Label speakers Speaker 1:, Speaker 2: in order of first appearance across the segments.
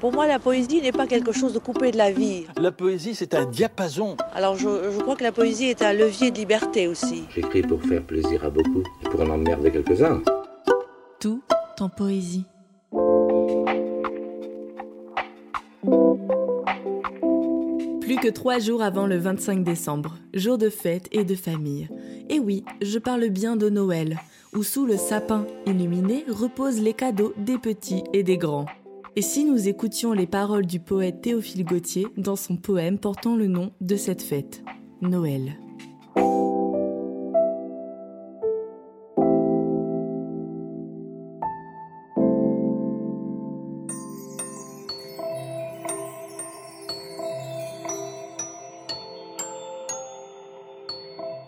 Speaker 1: Pour moi, la poésie n'est pas quelque chose de coupé de la vie.
Speaker 2: La poésie, c'est un diapason.
Speaker 1: Alors, je, je crois que la poésie est un levier de liberté aussi.
Speaker 3: J'écris pour faire plaisir à beaucoup et pour en emmerder quelques-uns.
Speaker 4: Tout en poésie. Plus que trois jours avant le 25 décembre, jour de fête et de famille. Et oui, je parle bien de Noël, où sous le sapin illuminé reposent les cadeaux des petits et des grands. Et si nous écoutions les paroles du poète Théophile Gautier dans son poème portant le nom de cette fête, Noël.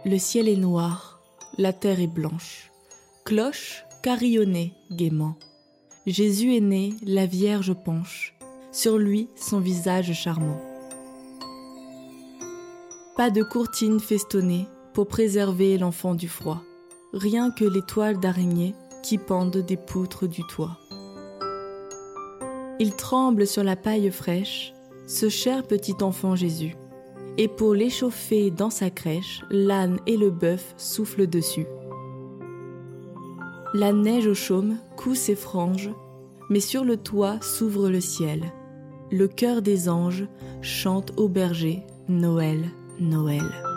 Speaker 4: Le ciel est noir, la terre est blanche. Cloche carillonnait gaiement. Jésus est né, la Vierge penche, sur lui son visage charmant. Pas de courtine festonnée pour préserver l'enfant du froid, rien que les toiles d'araignée qui pendent des poutres du toit. Il tremble sur la paille fraîche, ce cher petit enfant Jésus et pour l'échauffer dans sa crèche, l'âne et le bœuf soufflent dessus. La neige au chaume coud ses franges, mais sur le toit s'ouvre le ciel. Le cœur des anges chante au berger Noël, Noël.